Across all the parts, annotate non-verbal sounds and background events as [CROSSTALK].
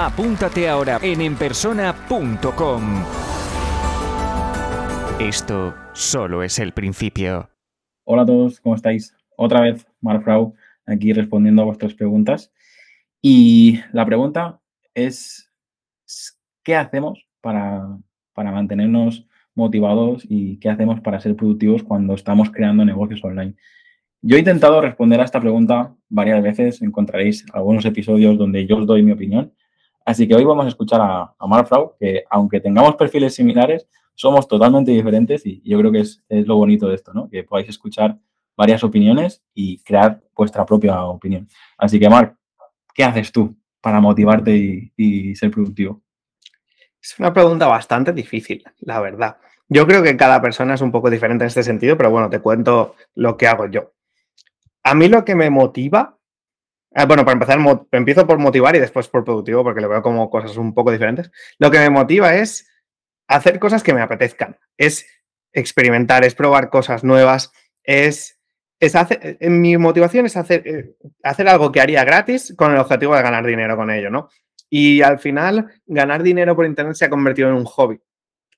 Apúntate ahora en enpersona.com. Esto solo es el principio. Hola a todos, ¿cómo estáis? Otra vez, Marfrau, aquí respondiendo a vuestras preguntas. Y la pregunta es, ¿qué hacemos para, para mantenernos motivados y qué hacemos para ser productivos cuando estamos creando negocios online? Yo he intentado responder a esta pregunta varias veces, encontraréis algunos episodios donde yo os doy mi opinión, Así que hoy vamos a escuchar a, a Marfrau, que aunque tengamos perfiles similares, somos totalmente diferentes y yo creo que es, lo bonito de esto, ¿no? Que podáis escuchar varias opiniones y crear vuestra propia opinión. Así que, Marc, ¿qué haces tú para motivarte y, y ser productivo? Es una pregunta bastante difícil, la verdad. Yo creo que cada persona es un poco diferente en este sentido, pero bueno, te cuento lo que hago yo. A mí lo que me motiva Ah, bueno, para empezar, empiezo por motivar y después por productivo, porque lo veo como cosas un poco diferentes. Lo que me motiva es hacer cosas que me apetezcan, es experimentar, es probar cosas nuevas, es, es hacer, eh, mi motivación es hacer, eh, hacer algo que haría gratis con el objetivo de ganar dinero con ello, ¿no? Y al final, ganar dinero por Internet se ha convertido en un hobby.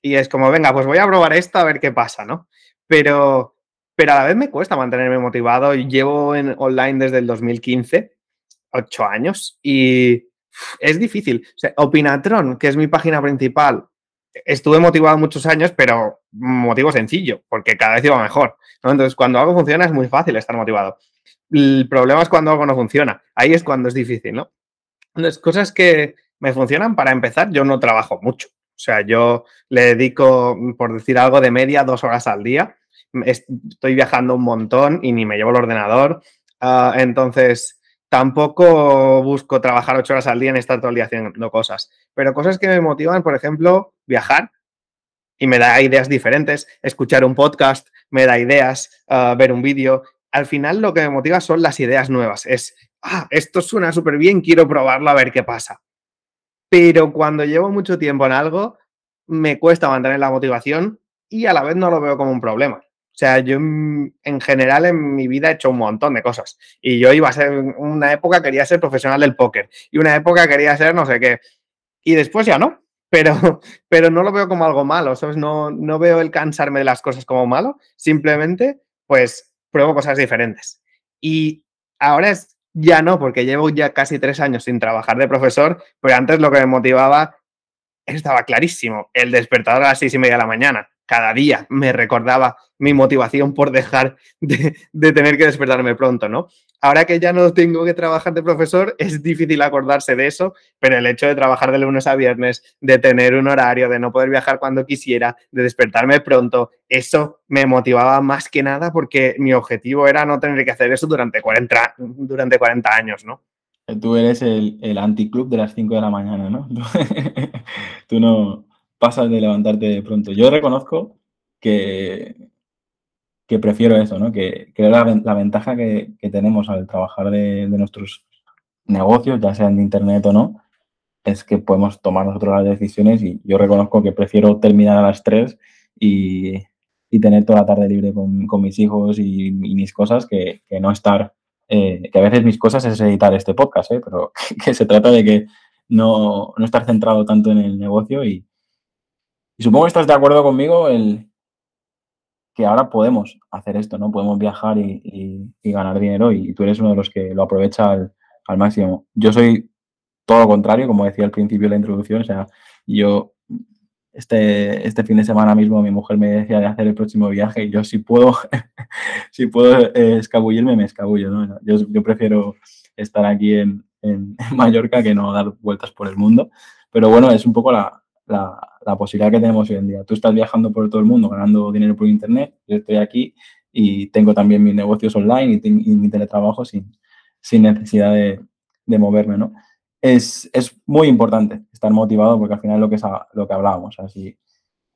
Y es como, venga, pues voy a probar esto a ver qué pasa, ¿no? Pero, pero a la vez me cuesta mantenerme motivado. Llevo en online desde el 2015 ocho años y es difícil. Opinatron, que es mi página principal, estuve motivado muchos años, pero motivo sencillo, porque cada vez iba mejor. Entonces, cuando algo funciona es muy fácil estar motivado. El problema es cuando algo no funciona. Ahí es cuando es difícil, ¿no? Entonces, cosas que me funcionan, para empezar, yo no trabajo mucho. O sea, yo le dedico, por decir algo, de media dos horas al día. Estoy viajando un montón y ni me llevo el ordenador. Ah, entonces, Tampoco busco trabajar ocho horas al día en estar todo el día haciendo cosas, pero cosas que me motivan, por ejemplo, viajar y me da ideas diferentes, escuchar un podcast, me da ideas, ah, ver un vídeo. Al final lo que me motiva son las ideas nuevas. Es, ah, esto suena súper bien, quiero probarlo a ver qué pasa. Pero cuando llevo mucho tiempo en algo, me cuesta mantener la motivación y a la vez no lo veo como un problema. Sea, yo en general en mi vida he hecho un montón de cosas. Y yo iba a ser, una época quería ser profesional del póker y una época quería ser no sé qué. Y después ya no. Pero, [LAUGHS] pero no lo veo como algo malo, ¿sabes? No, no veo el cansarme de las cosas como malo. Simplemente, pues, pruebo cosas diferentes. Y ahora es, ya no, porque llevo ya casi tres años sin trabajar de profesor, pero antes lo que me motivaba estaba clarísimo, el despertador a las seis y media de la mañana cada día me recordaba mi motivación por dejar de, tener que despertarme pronto, ¿no? Ahora que ya no tengo que trabajar de profesor, es difícil acordarse de eso, pero el hecho de trabajar de lunes a viernes, de tener un horario, de no poder viajar cuando quisiera, de despertarme pronto, eso me motivaba más que nada porque mi objetivo era no tener que hacer eso durante 40, durante 40 años, ¿no? Tú eres el, el anticlub de las 5 de la mañana, ¿no? [LAUGHS] Tú no, pasas de levantarte de pronto. Yo reconozco que, prefiero eso, ¿no? Que la, ventaja que, tenemos al trabajar de, nuestros negocios, ya sean de internet o no, es que podemos tomar nosotros las decisiones y yo reconozco que prefiero terminar a las 3 y, tener toda la tarde libre con, mis hijos y, mis cosas que, no estar, eh, que a veces mis cosas es editar este podcast, ¿eh? pero [LAUGHS] que se trata de que no estar centrado tanto en el negocio y, y supongo que estás de acuerdo conmigo el que ahora podemos hacer esto, ¿no? Podemos viajar y, ganar dinero y tú eres uno de los que lo aprovecha al, máximo. Yo soy todo lo contrario, como decía al principio de la introducción, o sea, yo este, este fin de semana mismo mi mujer me decía de hacer el próximo viaje y yo si puedo, [LAUGHS] si puedo eh, escabullirme, me escabullo, ¿no? Yo, prefiero estar aquí en, en, [LAUGHS] Mallorca que no dar vueltas por el mundo, pero bueno, es un poco la, posibilidad que tenemos hoy en día. Tú estás viajando por todo el mundo ganando dinero por Internet, yo estoy aquí y tengo también mis negocios online y, mi teletrabajo sin, sin necesidad de, moverme, ¿no? es, muy importante estar motivado porque al final es lo que, es lo que hablábamos. Así,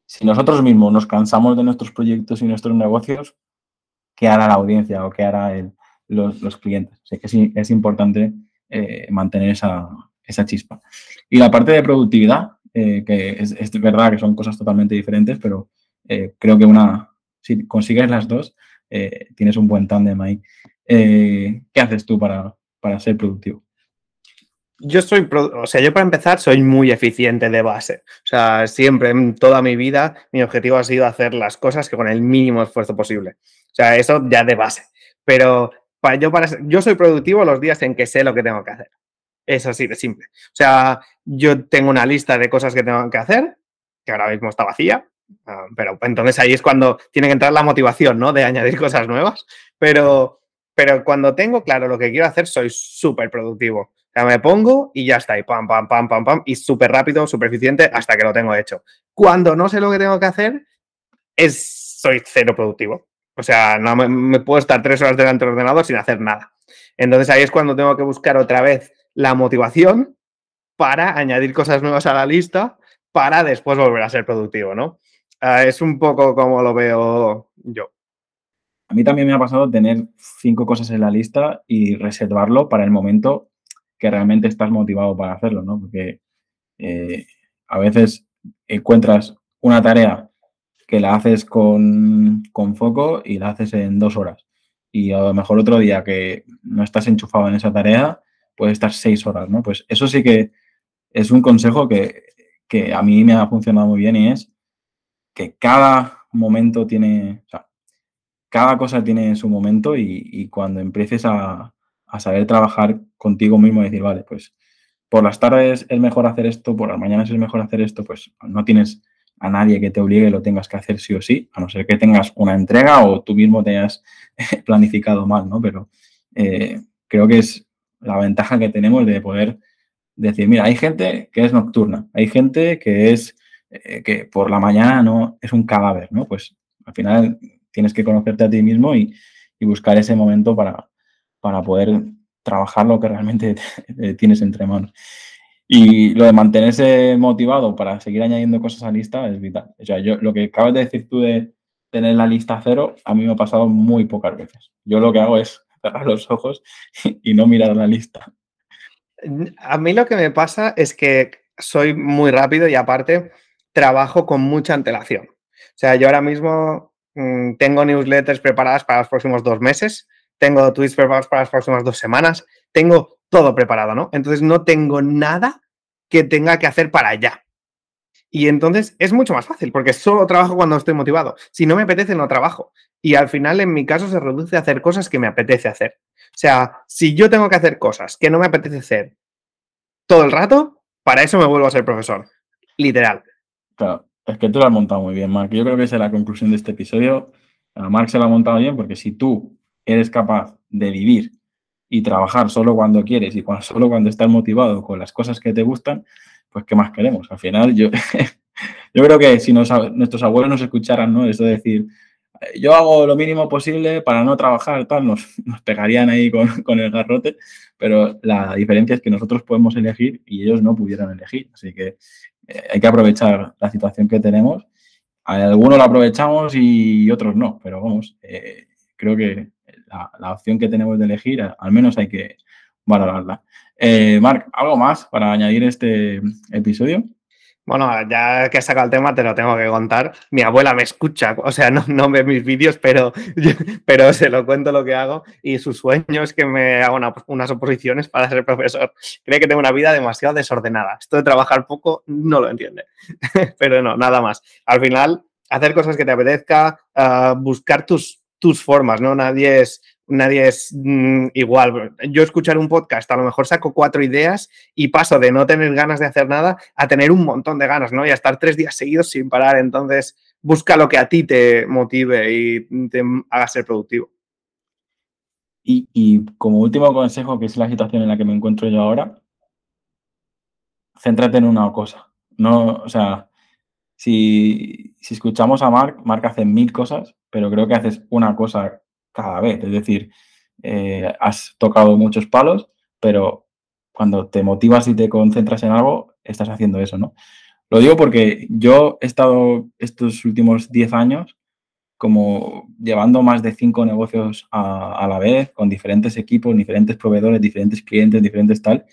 si nosotros mismos nos cansamos de nuestros proyectos y nuestros negocios, ¿qué hará la audiencia o qué hará los, clientes? O que sí, es importante eh, mantener esa, chispa. Y la parte de productividad, eh, que es, verdad que son cosas totalmente diferentes, pero eh, creo que una, si consigues las dos, tienes un buen tándem ahí. ¿Qué haces tú para, para ser productivo? Yo soy, o sea, yo para empezar soy muy eficiente de base. O sea, siempre en toda mi vida mi objetivo ha sido hacer las cosas que con el mínimo esfuerzo posible. O sea, eso ya de base. Pero yo, para, yo soy productivo los días en que sé lo que tengo que hacer. Es así de simple. O sea, yo tengo una lista de cosas que tengo que hacer, que ahora mismo está vacía, ah, pero entonces ahí es cuando tiene que entrar la motivación, ¿no? De añadir cosas nuevas. Pero, pero cuando tengo claro lo que quiero hacer, soy súper productivo sea, me pongo y ya está, y pam, pam, pam, pam, pam, y súper rápido, súper eficiente hasta que lo tengo hecho. Cuando no sé lo que tengo que hacer, es, soy cero productivo. O sea, no me, puedo estar tres horas delante del ordenador sin hacer nada. Entonces ahí es cuando tengo que buscar otra vez la motivación para añadir cosas nuevas a la lista para después volver a ser productivo, ¿no? Ah, es un poco como lo veo yo. A mí también me ha pasado tener cinco cosas en la lista y reservarlo para el momento que realmente estás motivado para hacerlo, ¿no? Porque eh, a veces encuentras una tarea que la haces con, foco y la haces en dos horas. Y a lo mejor otro día que no estás enchufado en esa tarea, puede estar seis horas, ¿no? Pues eso sí que es un consejo que, a mí me ha funcionado muy bien y es que cada momento tiene, o sea, cada cosa tiene su momento y cuando empieces a, a saber trabajar contigo mismo decir, vale, pues por las tardes es mejor hacer esto, por las mañanas es mejor hacer esto, pues no tienes a nadie que te obligue, lo tengas que hacer sí o sí, a no ser que tengas una entrega o tú mismo te hayas [LAUGHS] planificado mal, ¿no? Pero eh, creo que es la ventaja que tenemos de poder decir, mira, hay gente que es nocturna, hay gente que es eh, que por la mañana no es un cadáver, ¿no? Pues al final tienes que conocerte a ti mismo y buscar ese momento para, para poder trabajar lo que realmente [LAUGHS] tienes entre manos. Y lo de mantenerse motivado para seguir añadiendo cosas a la lista es vital. O sea, yo lo que acabas de decir tú de tener la lista cero, a mí me ha pasado muy pocas veces. Yo lo que hago es cerrar los ojos [LAUGHS] y no mirar la lista. A mí lo que me pasa es que soy muy rápido y aparte trabajo con mucha antelación. O sea, yo ahora mismo mm, tengo newsletters preparadas para los próximos dos meses tengo tweets preparados para las próximas dos semanas, tengo todo preparado, ¿no? Entonces no tengo nada que tenga que hacer para allá. Y entonces es mucho más fácil, porque solo trabajo cuando estoy motivado. Si no me apetece, no trabajo. Y al final, en mi caso, se reduce a hacer cosas que me apetece hacer. O sea, si yo tengo que hacer cosas que no me apetece hacer todo el rato, para eso me vuelvo a ser profesor. Literal. Claro, es que tú lo has montado muy bien, Mark. Yo creo que esa es la conclusión de este episodio. Mark se lo ha montado bien porque si tú eres capaz de vivir y trabajar solo cuando quieres y solo cuando estás motivado con las cosas que te gustan, pues ¿qué más queremos? Al final yo, [LAUGHS] yo creo que si nuestros abuelos nos escucharan, ¿no? Eso de decir, yo hago lo mínimo posible para no trabajar, tal, nos, [LAUGHS] nos pegarían ahí [LAUGHS] con, el garrote, pero la diferencia es que nosotros podemos elegir y ellos no pudieran elegir. Así que eh, hay que aprovechar la situación que tenemos. Algunos la aprovechamos y otros no, pero vamos, eh, creo que la, opción que tenemos de elegir, al menos hay que valorarla. Eh, Marc, ¿algo más para añadir este episodio? Bueno, ya que has sacado el tema, te lo tengo que contar. Mi abuela me escucha, o sea, no, ve mis vídeos, pero, pero se lo cuento lo que hago y su sueño es que me haga unas oposiciones para ser profesor. Cree que tengo una vida demasiado desordenada. Esto de trabajar poco no lo entiende, [LAUGHS] pero no, nada más. Al final, hacer cosas que te apetezca, ah, buscar tus, tus formas, ¿no? Nadie es, nadie es mm, igual. Yo escuchar un podcast, a lo mejor saco cuatro ideas y paso de no tener ganas de hacer nada a tener un montón de ganas, ¿no? Y a estar tres días seguidos sin parar. Entonces, busca lo que a ti te motive y te haga ser productivo. Y, y como último consejo, que es la situación en la que me encuentro yo ahora, céntrate en una cosa. No, o sea, si, si escuchamos a Mark, Mark hace mil cosas, pero creo que haces una cosa cada vez. Es decir, eh, has tocado muchos palos, pero cuando te motivas y te concentras en algo, estás haciendo eso, ¿no? Lo digo porque yo he estado estos últimos 10 años como llevando más de cinco negocios a, la vez, con diferentes equipos, diferentes proveedores, diferentes clientes, diferentes tal.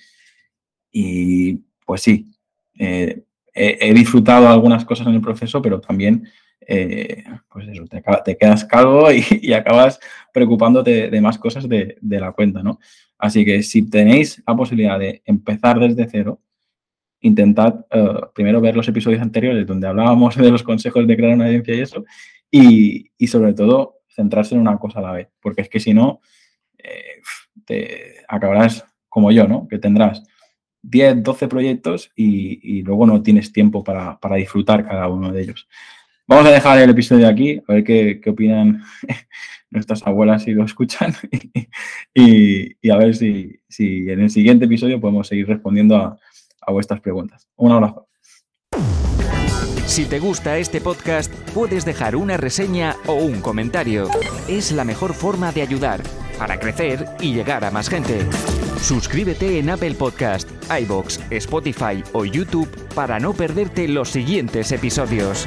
Y pues sí, eh, he, disfrutado algunas cosas en el proceso, pero también, eh, pues eso, te, quedas calvo y, acabas preocupándote de más cosas de, la cuenta, ¿no? Así que si tenéis la posibilidad de empezar desde cero, intentad eh, primero ver los episodios anteriores donde hablábamos [LAUGHS] de los consejos de crear una audiencia y eso, y, sobre todo centrarse en una cosa a la vez, porque es que si no, eh, te acabarás como yo, ¿no? Que tendrás 10, 12 proyectos y, luego no tienes tiempo para, disfrutar cada uno de ellos. Vamos a dejar el episodio aquí, a ver qué, opinan [LAUGHS] nuestras abuelas si lo escuchan [LAUGHS] y, a ver si, en el siguiente episodio podemos seguir respondiendo a, a vuestras preguntas. Un abrazo. Si te gusta este podcast, puedes dejar una reseña o un comentario. Es la mejor forma de ayudar para crecer y llegar a más gente. Suscríbete en Apple Podcast, iBox, Spotify o YouTube para no perderte los siguientes episodios.